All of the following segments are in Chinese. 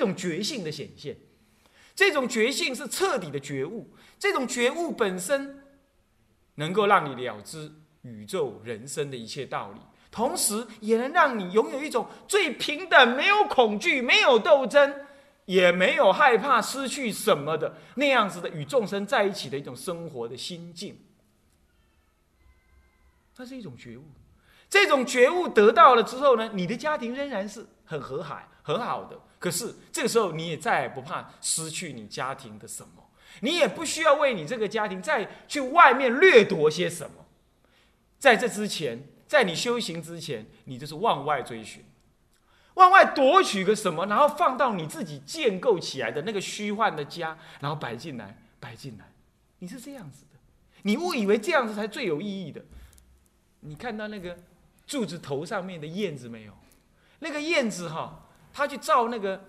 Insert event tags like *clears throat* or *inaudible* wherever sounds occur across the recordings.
种觉性的显现。这种觉性是彻底的觉悟，这种觉悟本身能够让你了知宇宙人生的一切道理，同时也能让你拥有一种最平等、没有恐惧、没有斗争，也没有害怕失去什么的那样子的与众生在一起的一种生活的心境。它是一种觉悟，这种觉悟得到了之后呢，你的家庭仍然是很和蔼、很好的。可是这个时候，你也再也不怕失去你家庭的什么，你也不需要为你这个家庭再去外面掠夺些什么。在这之前，在你修行之前，你就是往外追寻，往外夺取个什么，然后放到你自己建构起来的那个虚幻的家，然后摆进来，摆进来。你是这样子的，你误以为这样子才最有意义的。你看到那个柱子头上面的燕子没有？那个燕子哈。他去造那个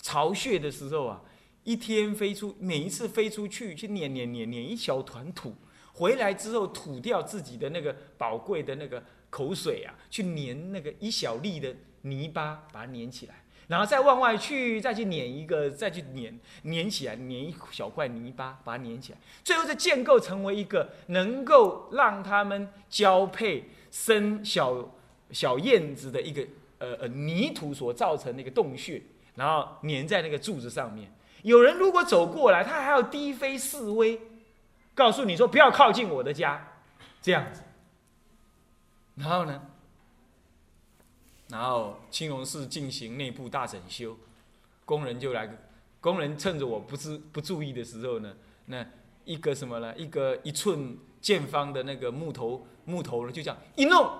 巢穴的时候啊，一天飞出，每一次飞出去去碾碾碾碾一小团土，回来之后吐掉自己的那个宝贵的那个口水啊，去粘那个一小粒的泥巴，把它粘起来，然后再往外去，再去碾一个，再去碾碾起来，碾一小块泥巴，把它粘起来，最后再建构成为一个能够让他们交配生小小燕子的一个。呃呃，泥土所造成的一个洞穴，然后粘在那个柱子上面。有人如果走过来，他还要低飞示威，告诉你说不要靠近我的家，这样子。然后呢，然后青龙寺进行内部大整修，工人就来，工人趁着我不知不注意的时候呢，那一个什么呢？一个一寸见方的那个木头木头呢，就这样一弄。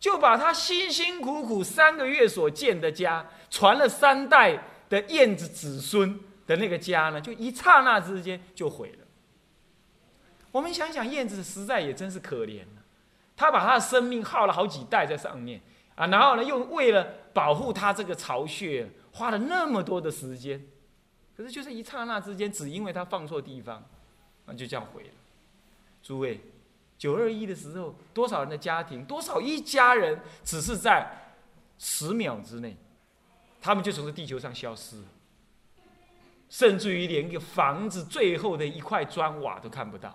就把他辛辛苦苦三个月所建的家，传了三代的燕子子孙的那个家呢，就一刹那之间就毁了。我们想想，燕子实在也真是可怜，他把他的生命耗了好几代在上面啊，然后呢，又为了保护他这个巢穴，花了那么多的时间，可是就是一刹那之间，只因为他放错地方，那就这样毁了。诸位。九二一的时候，多少人的家庭，多少一家人，只是在十秒之内，他们就从这地球上消失了，甚至于连一个房子最后的一块砖瓦都看不到，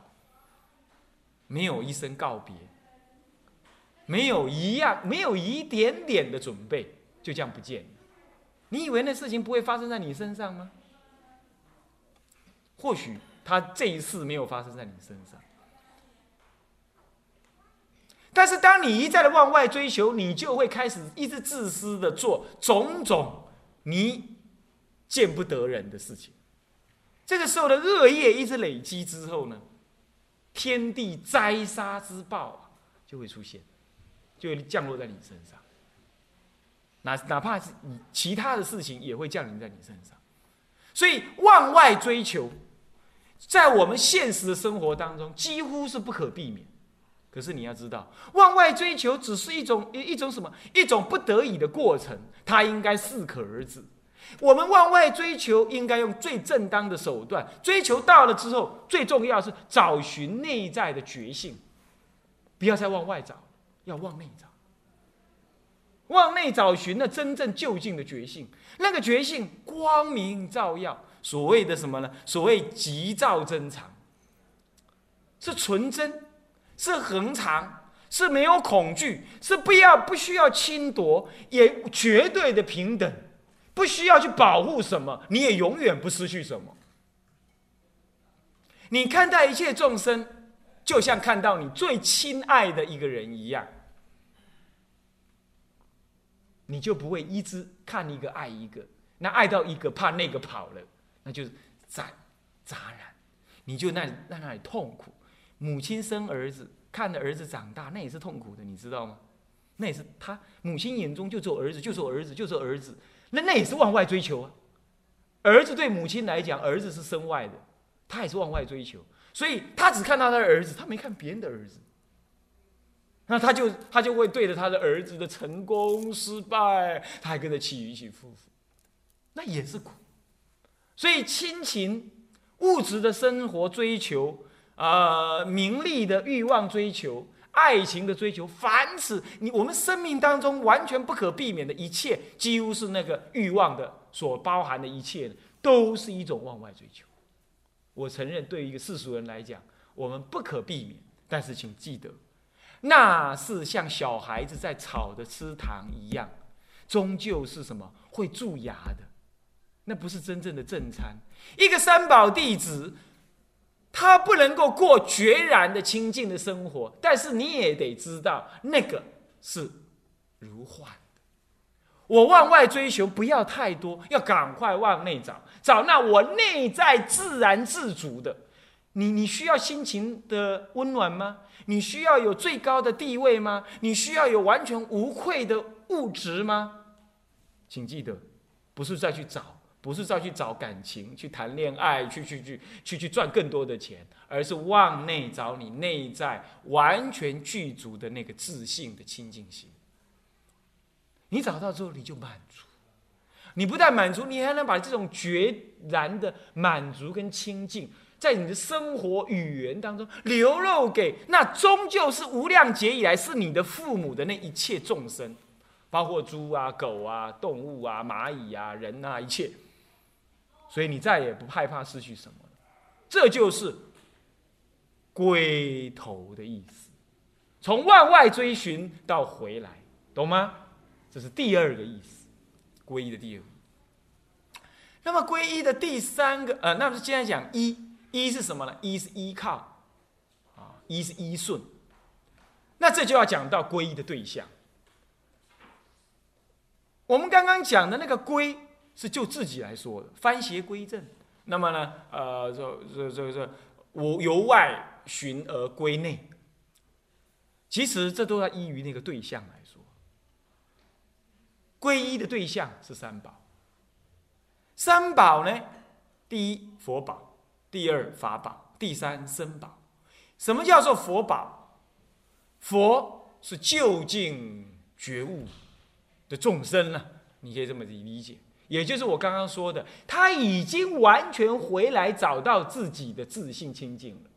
没有一声告别，没有一样，没有一点点的准备，就这样不见了。你以为那事情不会发生在你身上吗？或许他这一次没有发生在你身上。但是，当你一再的往外追求，你就会开始一直自私的做种种你见不得人的事情。这个时候的恶业一直累积之后呢，天地灾杀之报就会出现，就会降落在你身上。哪哪怕是你其他的事情也会降临在你身上。所以，往外追求，在我们现实的生活当中几乎是不可避免。可是你要知道，往外追求只是一种一一种什么？一种不得已的过程，它应该适可而止。我们往外追求，应该用最正当的手段。追求到了之后，最重要是找寻内在的觉性，不要再往外找，要往内找。往内找寻那真正就近的觉性，那个觉性光明照耀。所谓的什么呢？所谓急躁真常，是纯真。是恒常，是没有恐惧，是不要不需要侵夺，也绝对的平等，不需要去保护什么，你也永远不失去什么。你看待一切众生，就像看到你最亲爱的一个人一样，你就不会一直看一个爱一个，那爱到一个怕那个跑了，那就是杂杂然，你就那在那里痛苦。母亲生儿子，看着儿子长大，那也是痛苦的，你知道吗？那也是他母亲眼中就做儿子，就做儿子，就做儿子，那那也是往外追求啊。儿子对母亲来讲，儿子是身外的，他也是往外追求，所以他只看到他的儿子，他没看别人的儿子。那他就他就会对着他的儿子的成功失败，他还跟着起起伏伏，那也是苦。所以亲情、物质的生活追求。呃，名利的欲望追求，爱情的追求，凡此你我们生命当中完全不可避免的一切，几乎是那个欲望的所包含的一切，都是一种往外追求。我承认，对于一个世俗人来讲，我们不可避免。但是请记得，那是像小孩子在吵着吃糖一样，终究是什么会蛀牙的，那不是真正的正餐。一个三宝弟子。他不能够过决然的清净的生活，但是你也得知道，那个是如幻。我往外追求不要太多，要赶快往内找，找那我内在自然自足的。你你需要心情的温暖吗？你需要有最高的地位吗？你需要有完全无愧的物质吗？请记得，不是再去找。不是再去找感情、去谈恋爱、去去去去去赚更多的钱，而是往内找你内在完全具足的那个自信的清净心。你找到之后，你就满足。你不但满足，你还能把这种决然的满足跟清净，在你的生活语言当中流露给那终究是无量劫以来是你的父母的那一切众生，包括猪啊、狗啊、动物啊、蚂蚁啊、人啊，一切。所以你再也不害怕失去什么了，这就是归头的意思。从万外追寻到回来，懂吗？这是第二个意思，皈依的第二。那么皈依的第三个，呃，那么现在讲依，依是什么呢？依是依靠，啊，依是依顺。那这就要讲到皈依的对象。我们刚刚讲的那个皈。是就自己来说的，翻邪归正。那么呢，呃，这这这这，我由外寻而归内。其实这都要依于那个对象来说。皈依的对象是三宝。三宝呢，第一佛宝，第二法宝，第三僧宝。什么叫做佛宝？佛是究竟觉悟的众生呢？你可以这么理解。也就是我刚刚说的，他已经完全回来找到自己的自信清净了，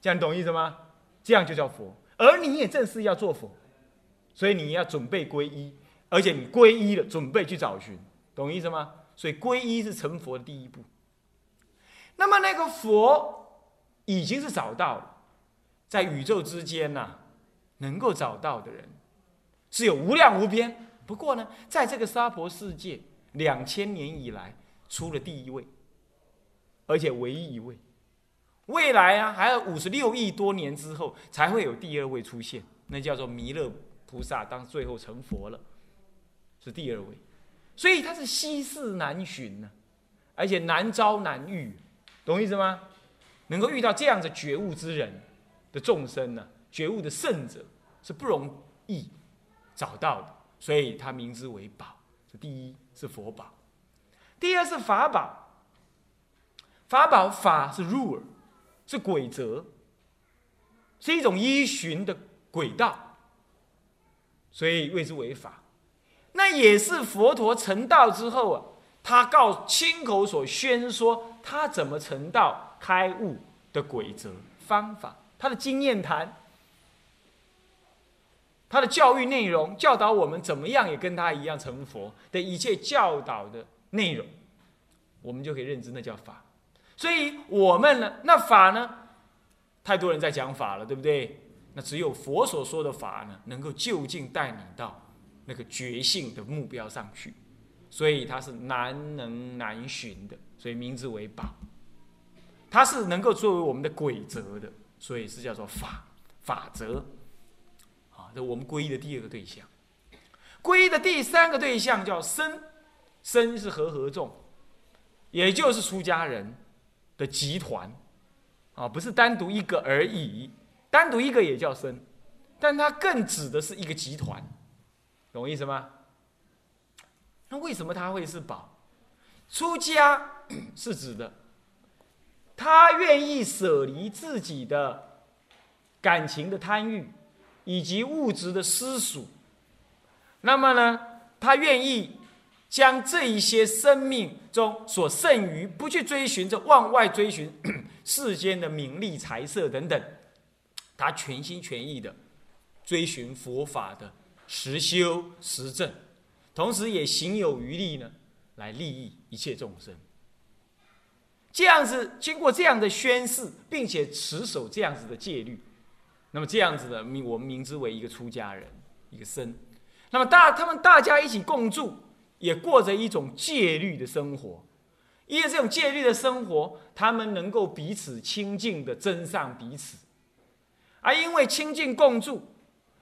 这样懂意思吗？这样就叫佛，而你也正是要做佛，所以你要准备皈依，而且你皈依了，准备去找寻，懂意思吗？所以皈依是成佛的第一步。那么那个佛已经是找到了，在宇宙之间呐，能够找到的人是有无量无边。不过呢，在这个娑婆世界。两千年以来出了第一位，而且唯一一位。未来啊，还有五十六亿多年之后才会有第二位出现，那叫做弥勒菩萨，当最后成佛了，是第二位。所以他是稀世难寻呢，而且难招难遇，懂意思吗？能够遇到这样的觉悟之人的众生呢，觉悟的圣者是不容易找到的，所以他名之为宝。是第一。是佛宝，第二是法宝。法宝法是 rule，是规则，是一种依循的轨道，所以谓之为法。那也是佛陀成道之后啊，他告亲口所宣说他怎么成道开悟的规则方法，他的经验谈。他的教育内容教导我们怎么样也跟他一样成佛的一切教导的内容，我们就可以认知那叫法。所以我们呢，那法呢，太多人在讲法了，对不对？那只有佛所说的法呢，能够就近带你到那个觉性的目标上去。所以它是难能难寻的，所以名字为宝。它是能够作为我们的规则的，所以是叫做法法则。我们皈依的第二个对象，皈依的第三个对象叫僧，僧是和合众，也就是出家人的集团，啊，不是单独一个而已，单独一个也叫僧，但它更指的是一个集团，懂我意思吗？那为什么他会是宝？出家是指的，他愿意舍离自己的感情的贪欲。以及物质的私属，那么呢，他愿意将这一些生命中所剩余，不去追寻着往外追寻 *coughs* 世间的名利财色等等，他全心全意的追寻佛法的实修实证，同时也行有余力呢，来利益一切众生。这样子，经过这样的宣誓，并且持守这样子的戒律，那么这样子的，名我们名之为一个出家人，一个僧。那么大他们大家一起共住，也过着一种戒律的生活。因为这种戒律的生活，他们能够彼此亲近的增上彼此，而因为亲近共住，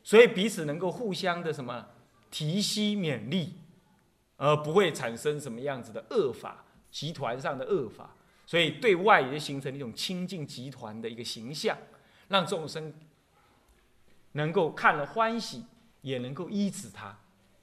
所以彼此能够互相的什么提携勉励，而不会产生什么样子的恶法，集团上的恶法，所以对外也就形成一种亲近集团的一个形象，让众生能够看了欢喜，也能够医治他。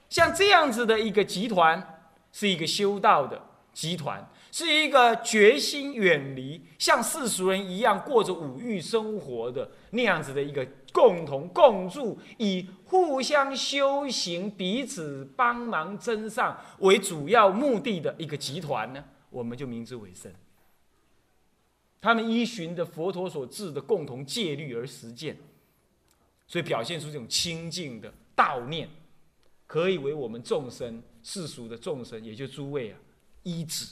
像这样子的一个集团，是一个修道的集团。是一个决心远离像世俗人一样过着五欲生活的那样子的一个共同共住，以互相修行、彼此帮忙增上为主要目的的一个集团呢，我们就名之为僧。他们依循着佛陀所制的共同戒律而实践，所以表现出这种清净的道念，可以为我们众生世俗的众生，也就诸位啊依止。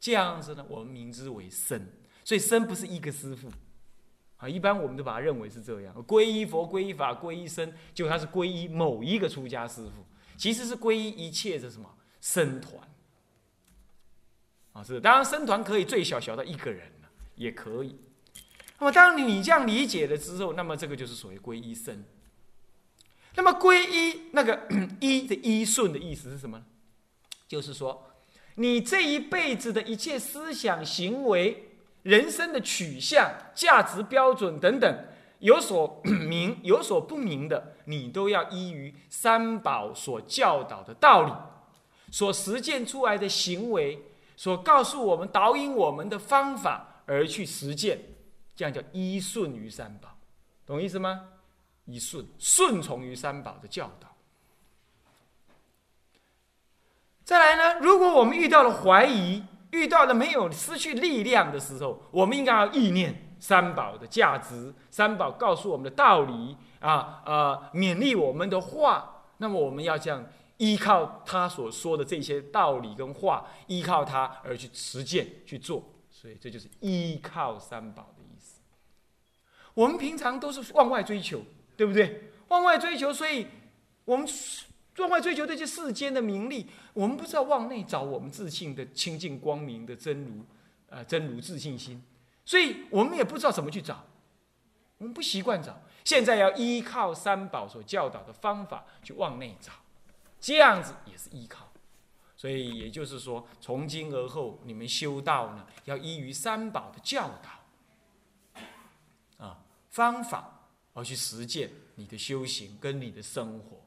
这样子呢，我们名之为僧，所以僧不是一个师傅，啊，一般我们都把它认为是这样，皈依佛、皈依法、皈依僧，就他是皈依某一个出家师傅，其实是皈依一切的什么僧团，啊，是当然僧团可以最小小到一个人也可以。那么当你这样理解了之后，那么这个就是所谓皈依僧。那么皈依那个 *clears throat* 依的依顺的意思是什么呢？就是说。你这一辈子的一切思想、行为、人生的取向、价值标准等等，有所 *clears throat* 明、有所不明的，你都要依于三宝所教导的道理，所实践出来的行为，所告诉我们导引我们的方法而去实践，这样叫依顺于三宝，懂意思吗？依顺，顺从于三宝的教导。再来呢？如果我们遇到了怀疑，遇到了没有失去力量的时候，我们应该要意念三宝的价值，三宝告诉我们的道理啊啊，勉励我们的话。那么我们要这样依靠他所说的这些道理跟话，依靠他而去实践去做。所以这就是依靠三宝。我们平常都是往外追求，对不对？往外追求，所以我们。往外追求这些世间的名利，我们不知道往内找我们自信的清净光明的真如，呃，真如自信心，所以我们也不知道怎么去找，我们不习惯找，现在要依靠三宝所教导的方法去往内找，这样子也是依靠，所以也就是说，从今而后你们修道呢，要依于三宝的教导，方法而去实践你的修行跟你的生活。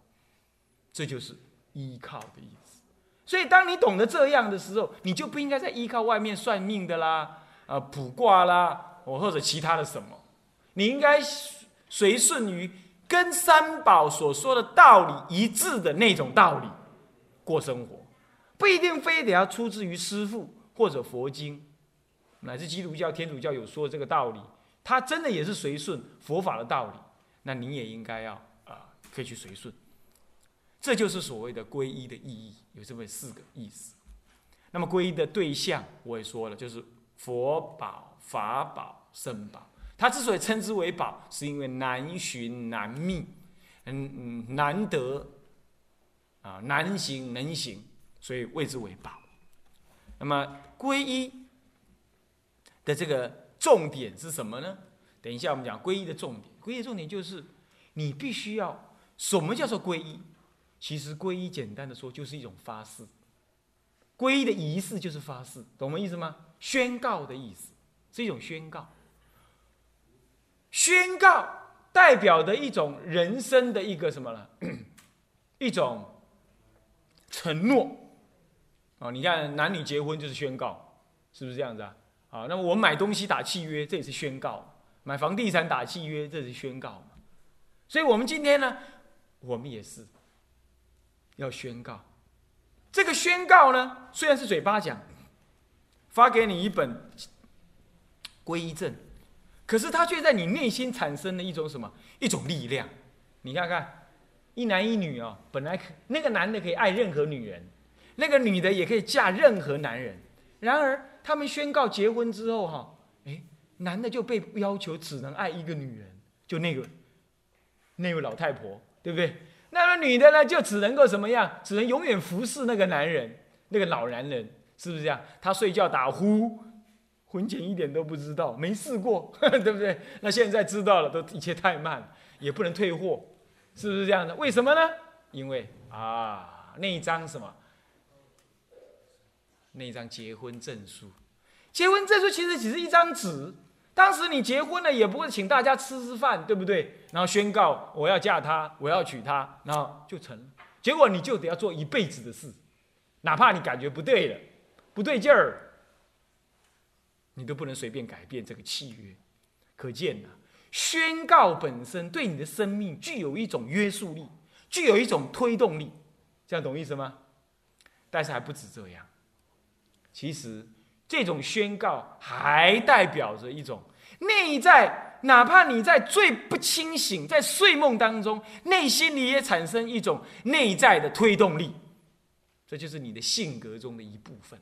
这就是依靠的意思，所以当你懂得这样的时候，你就不应该再依靠外面算命的啦、啊卜卦啦，或者其他的什么，你应该随顺于跟三宝所说的道理一致的那种道理过生活，不一定非得要出自于师父或者佛经，乃至基督教、天主教有说这个道理，他真的也是随顺佛法的道理，那你也应该要啊，可以去随顺。这就是所谓的皈依的意义，有这么四个意思。那么皈依的对象，我也说了，就是佛宝、法宝、圣宝。它之所以称之为宝，是因为难寻难觅，嗯嗯，难得啊，难行能行，所以谓之为宝。那么皈依的这个重点是什么呢？等一下我们讲皈依的重点。皈依的重点就是你必须要什么叫做皈依？其实皈依简单的说就是一种发誓，皈依的仪式就是发誓，懂我意思吗？宣告的意思是一种宣告，宣告代表的一种人生的一个什么呢？*clears throat* 一种承诺啊！你看男女结婚就是宣告，是不是这样子啊？啊，那么我们买东西打契约，这也是宣告；买房地产打契约，这是宣告？所以我们今天呢，我们也是。要宣告，这个宣告呢，虽然是嘴巴讲，发给你一本皈依证，可是它却在你内心产生了一种什么？一种力量，你看看，一男一女哦，本来那个男的可以爱任何女人，那个女的也可以嫁任何男人。然而他们宣告结婚之后哈，哎，男的就被要求只能爱一个女人，就那个那位老太婆，对不对？那么女的呢，就只能够什么样？只能永远服侍那个男人，那个老男人，是不是这样？他睡觉打呼，婚前一点都不知道，没试过，*laughs* 对不对？那现在知道了，都一切太慢，也不能退货，是不是这样的？为什么呢？因为啊，那一张什么？那一张结婚证书，结婚证书其实只是一张纸。当时你结婚了，也不会请大家吃吃饭，对不对？然后宣告我要嫁他，我要娶她，然后就成了。结果你就得要做一辈子的事，哪怕你感觉不对了，不对劲儿，你都不能随便改变这个契约。可见呢，宣告本身对你的生命具有一种约束力，具有一种推动力。这样懂意思吗？但是还不止这样。其实，这种宣告还代表着一种内在，哪怕你在最不清醒，在睡梦当中，内心里也产生一种内在的推动力，这就是你的性格中的一部分。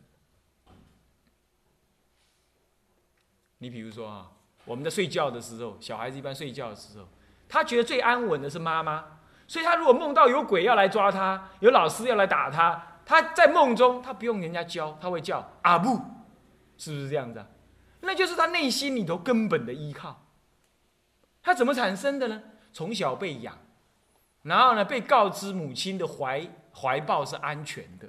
你比如说啊，我们在睡觉的时候，小孩子一般睡觉的时候，他觉得最安稳的是妈妈，所以他如果梦到有鬼要来抓他，有老师要来打他。他在梦中，他不用人家教，他会叫阿布，是不是这样子？那就是他内心里头根本的依靠。他怎么产生的呢？从小被养，然后呢被告知母亲的怀怀抱是安全的，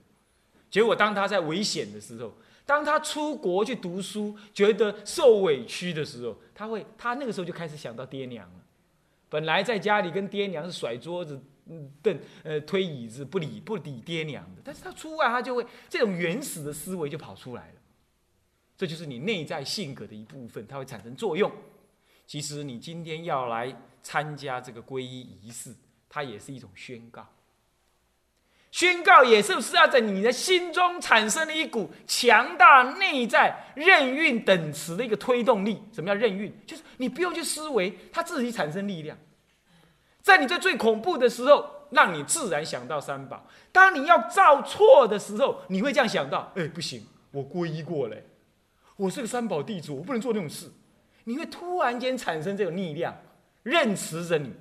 结果当他在危险的时候，当他出国去读书，觉得受委屈的时候，他会他那个时候就开始想到爹娘了。本来在家里跟爹娘是甩桌子。凳呃推椅子不理不理爹娘的，但是他出外他就会这种原始的思维就跑出来了，这就是你内在性格的一部分，它会产生作用。其实你今天要来参加这个皈依仪式，它也是一种宣告，宣告也是不是要在你的心中产生了一股强大内在任运等词的一个推动力？什么叫任运？就是你不用去思维，它自己产生力量。在你在最恐怖的时候，让你自然想到三宝。当你要造错的时候，你会这样想到：哎，不行，我皈依过嘞，我是个三宝弟子，我不能做那种事。你会突然间产生这种力量，认持着你，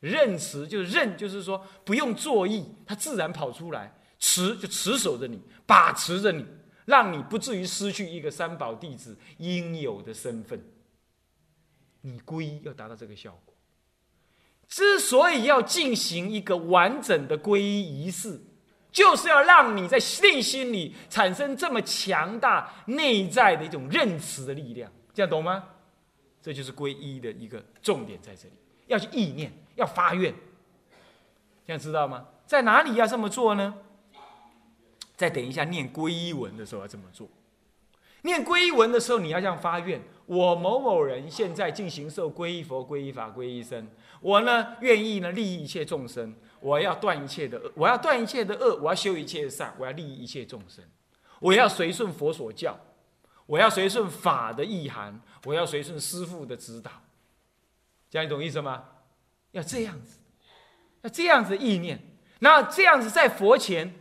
认持就是认，就是说不用作意，它自然跑出来，持就持守着你，把持着你，让你不至于失去一个三宝弟子应有的身份。你皈依要达到这个效果。之所以要进行一个完整的皈依仪式，就是要让你在内心里产生这么强大内在的一种认识的力量，这样懂吗？这就是皈依的一个重点在这里，要去意念，要发愿，这样知道吗？在哪里要这么做呢？再等一下念皈依文的时候要这么做。念皈依文的时候，你要这样发愿：我某某人现在进行受皈依佛、皈依法、皈依僧。我呢，愿意呢利益一切众生。我要断一切的恶，我要断一切的恶，我要修一切的善，我要利益一切众生。我要随顺佛所教，我要随顺法的意涵，我要随顺师父的指导。这样你懂意思吗？要这样子，要这样子意念。那这样子在佛前，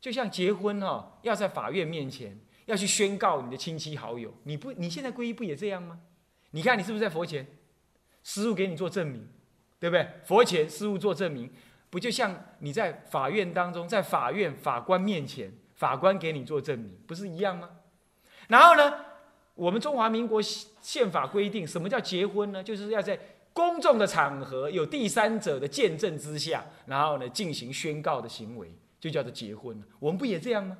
就像结婚哈，要在法院面前。要去宣告你的亲戚好友，你不，你现在皈依不也这样吗？你看你是不是在佛前，师傅给你做证明，对不对？佛前师傅做证明，不就像你在法院当中，在法院法官面前，法官给你做证明，不是一样吗？然后呢，我们中华民国宪法规定，什么叫结婚呢？就是要在公众的场合，有第三者的见证之下，然后呢进行宣告的行为，就叫做结婚。我们不也这样吗？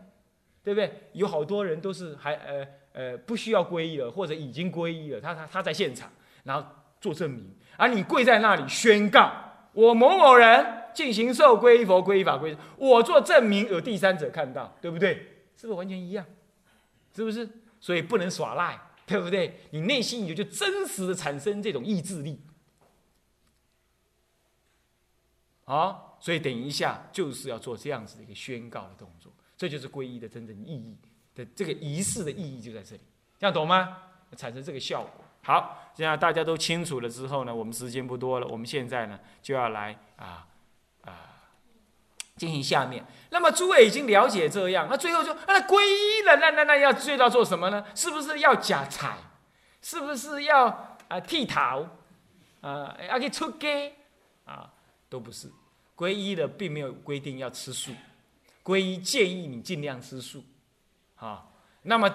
对不对？有好多人都是还呃呃不需要皈依了，或者已经皈依了，他他他在现场，然后做证明，而你跪在那里宣告，我某某人进行受皈依佛、皈依法、皈依，我做证明，有第三者看到，对不对？是不是完全一样？是不是？所以不能耍赖，对不对？你内心也就真实的产生这种意志力。好，所以等一下就是要做这样子的一个宣告的动作。这就是皈依的真正意义的这个仪式的意义就在这里，这样懂吗？产生这个效果。好，现在大家都清楚了之后呢，我们时间不多了，我们现在呢就要来啊啊进行下面。那么诸位已经了解这样，那最后就那皈依了，那那那要最到做什么呢？是不是要假彩？是不是要啊剃头？啊要去出家？啊都不是。皈依的并没有规定要吃素，皈依建议你尽量吃素，啊，那么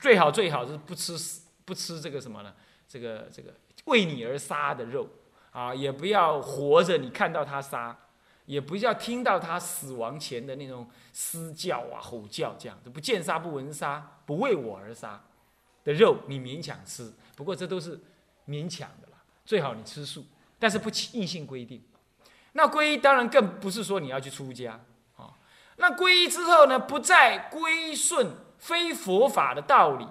最好最好是不吃不吃这个什么呢？这个这个为你而杀的肉，啊，也不要活着你看到他杀，也不要听到他死亡前的那种嘶叫啊吼叫这样，不见杀不闻杀，不为我而杀的肉你勉强吃，不过这都是勉强的啦，最好你吃素，但是不硬性规定。那皈依当然更不是说你要去出家啊。那皈依之后呢，不再归顺非佛法的道理，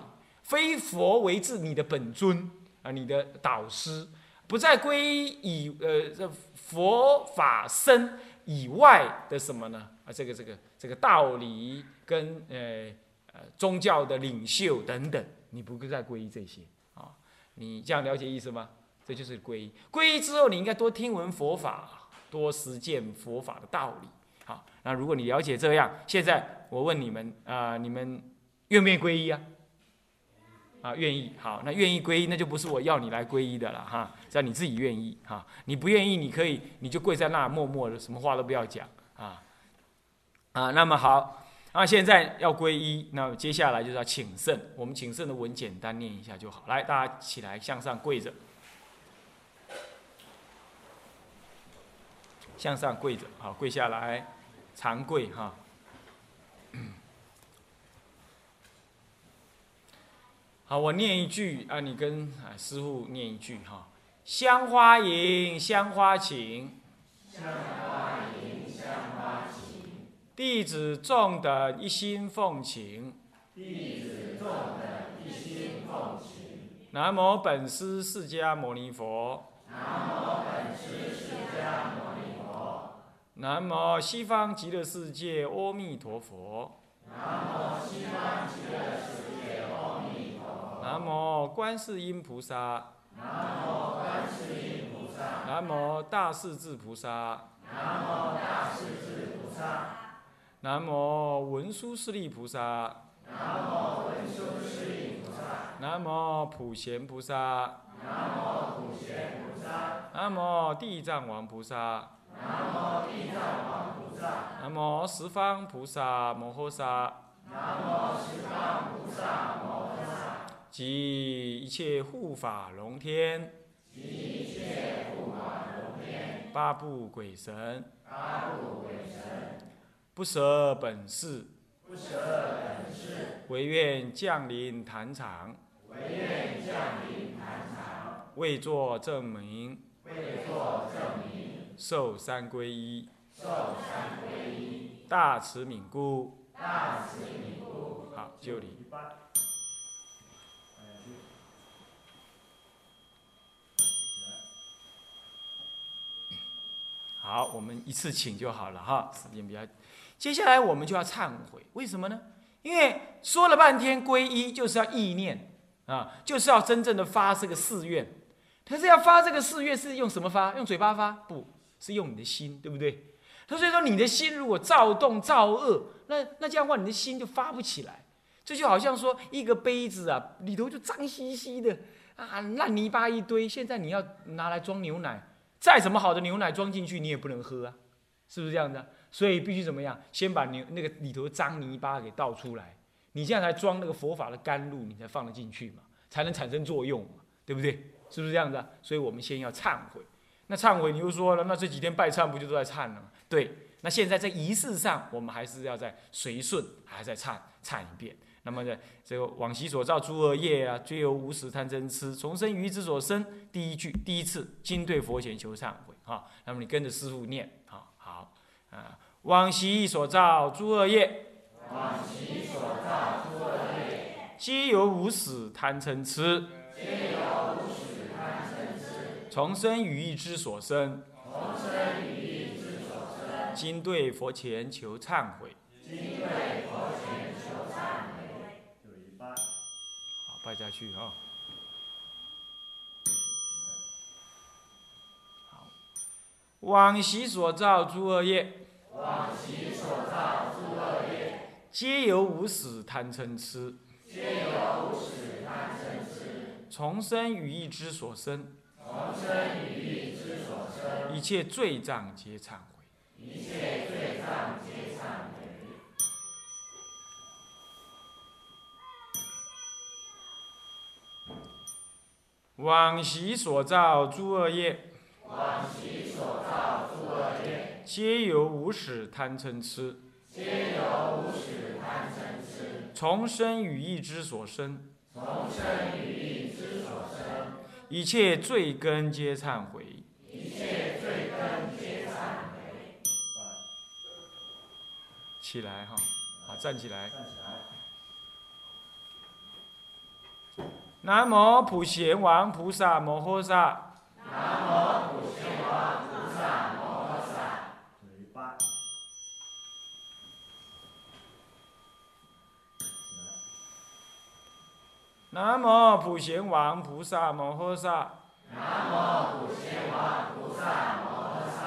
非佛为自你的本尊啊，你的导师，不再皈依以呃这佛法身以外的什么呢？啊，这个这个这个道理跟呃呃宗教的领袖等等，你不再皈依这些啊？你这样了解意思吗？这就是皈依。皈依之后，你应该多听闻佛法。多实践佛法的道理。好，那如果你了解这样，现在我问你们啊，你们愿不愿意皈依啊？啊，愿意。好，那愿意皈依，那就不是我要你来皈依的了哈，只要你自己愿意哈。你不愿意，你可以你就跪在那默默的，什么话都不要讲啊。啊，那么好，那现在要皈依，那接下来就是要请圣。我们请圣的文简单念一下就好。来，大家起来向上跪着。向上跪着，好，跪下来，长跪哈。好，我念一句啊，你跟啊师傅念一句哈。香花迎，香花请。香花迎，香花请。弟子众等一心奉请。弟子众等一心奉请。南无本师释迦牟尼佛。南无本师释迦牟尼佛。南无西方极乐世界阿弥陀佛。南无西方极乐世界无观世音菩萨。南无观世音菩萨。南无大势至菩萨。南无大势至菩萨。南无文殊师利菩萨。南无文殊师利菩萨。南无普贤菩萨。南无普贤菩萨。南无地藏王菩萨。南无地藏王菩萨。南无十方菩萨摩诃萨。南无十方菩萨摩诃萨。及一切护法龙天。及一切护法龙天。八部鬼神。八部鬼神。不舍本事。不舍本事。唯愿降临坛场。唯愿降临坛场。为作证明。为作证明。受三皈依，受三皈依，大慈悯故，大慈悯故，好，就礼。好，我们一次请就好了哈，时间比较。接下来我们就要忏悔，为什么呢？因为说了半天皈依就是要意念啊，就是要真正的发这个誓愿。可是要发这个誓愿是用什么发？用嘴巴发？不。是用你的心，对不对？他所以说，你的心如果躁动、躁恶，那那这样的话，你的心就发不起来。这就好像说，一个杯子啊，里头就脏兮兮的啊，烂泥巴一堆。现在你要拿来装牛奶，再怎么好的牛奶装进去，你也不能喝啊，是不是这样的？所以必须怎么样？先把牛那个里头脏泥巴给倒出来，你这样才装那个佛法的甘露，你才放得进去嘛，才能产生作用嘛，对不对？是不是这样的？所以我们先要忏悔。那忏悔，你又说了，那这几天拜忏不就都在忏了吗？对，那现在在仪式上，我们还是要在随顺，还在忏忏一遍。那么呢，这个往昔所造诸恶业啊，皆由无始贪嗔痴，重生于之所生。第一句，第一次，今对佛前求忏悔啊。那么你跟着师傅念啊，好啊，往昔所造诸恶业，往昔所造诸恶业，皆由无始贪嗔痴。重生于意之所生，重生于意之所生。今对佛前求忏悔，今对佛前败下去啊！好，往昔所造诸恶业，往昔所造诸恶业，皆由无始贪嗔痴，皆由无始贪嗔痴，从生语意之所生，从生语意之所生，一切罪障皆忏悔，一切罪障皆。往昔所造诸恶业，往昔所造诸恶业，皆由无始贪嗔痴，皆由无始贪嗔痴，从生语意之所生，从生语意之所生，一切罪根皆忏悔。一切罪根皆忏悔。起来哈，好，站起来。站起来。南无普贤王菩萨摩诃萨。南无普贤王菩萨摩诃萨。嘴巴。南无普贤王菩萨摩诃萨。南无普贤王菩萨摩诃萨。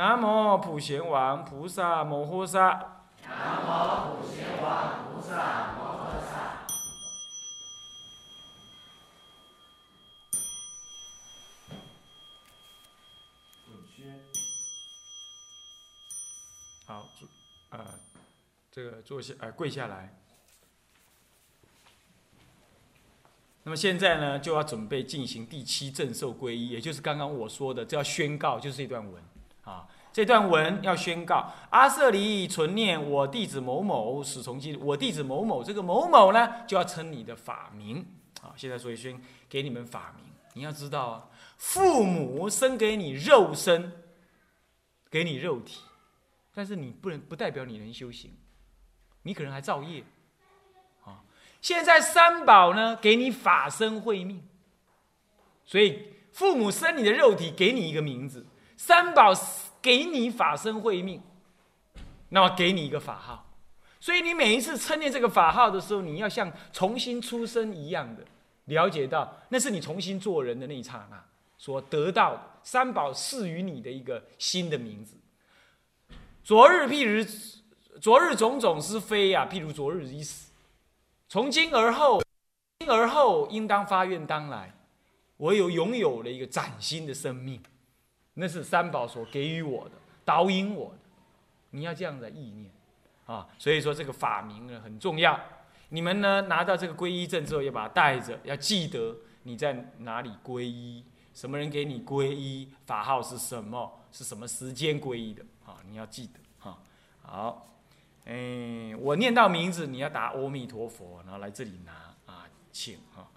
南无普贤王菩萨摩诃萨。南无普贤王菩萨摩诃萨。好，坐呃，这个坐下，呃，跪下来。那么现在呢，就要准备进行第七正受皈依，也就是刚刚我说的，这要宣告，就是一段文啊。这段文要宣告：阿舍离存念我弟子某某始从今，我弟子某某，这个某某呢，就要称你的法名啊。现在所以宣给你们法名，你要知道啊，父母生给你肉身，给你肉体。但是你不能不代表你能修行，你可能还造业，啊！现在三宝呢给你法身慧命，所以父母生你的肉体给你一个名字，三宝给你法身慧命，那么给你一个法号，所以你每一次称念这个法号的时候，你要像重新出生一样的了解到，那是你重新做人的那一刹那所得到的三宝赐予你的一个新的名字。昨日譬如昨日种种是非呀，譬如昨日已死。从今而后，今而后应当发愿当来，我有拥有了一个崭新的生命，那是三宝所给予我的，导引我的。你要这样的意念啊，所以说这个法名呢很重要。你们呢拿到这个皈依证之后，要把它带着，要记得你在哪里皈依，什么人给你皈依，法号是什么，是什么时间皈依的。啊，你要记得哈。好，哎，我念到名字，你要答阿弥陀佛，然后来这里拿啊，请哈。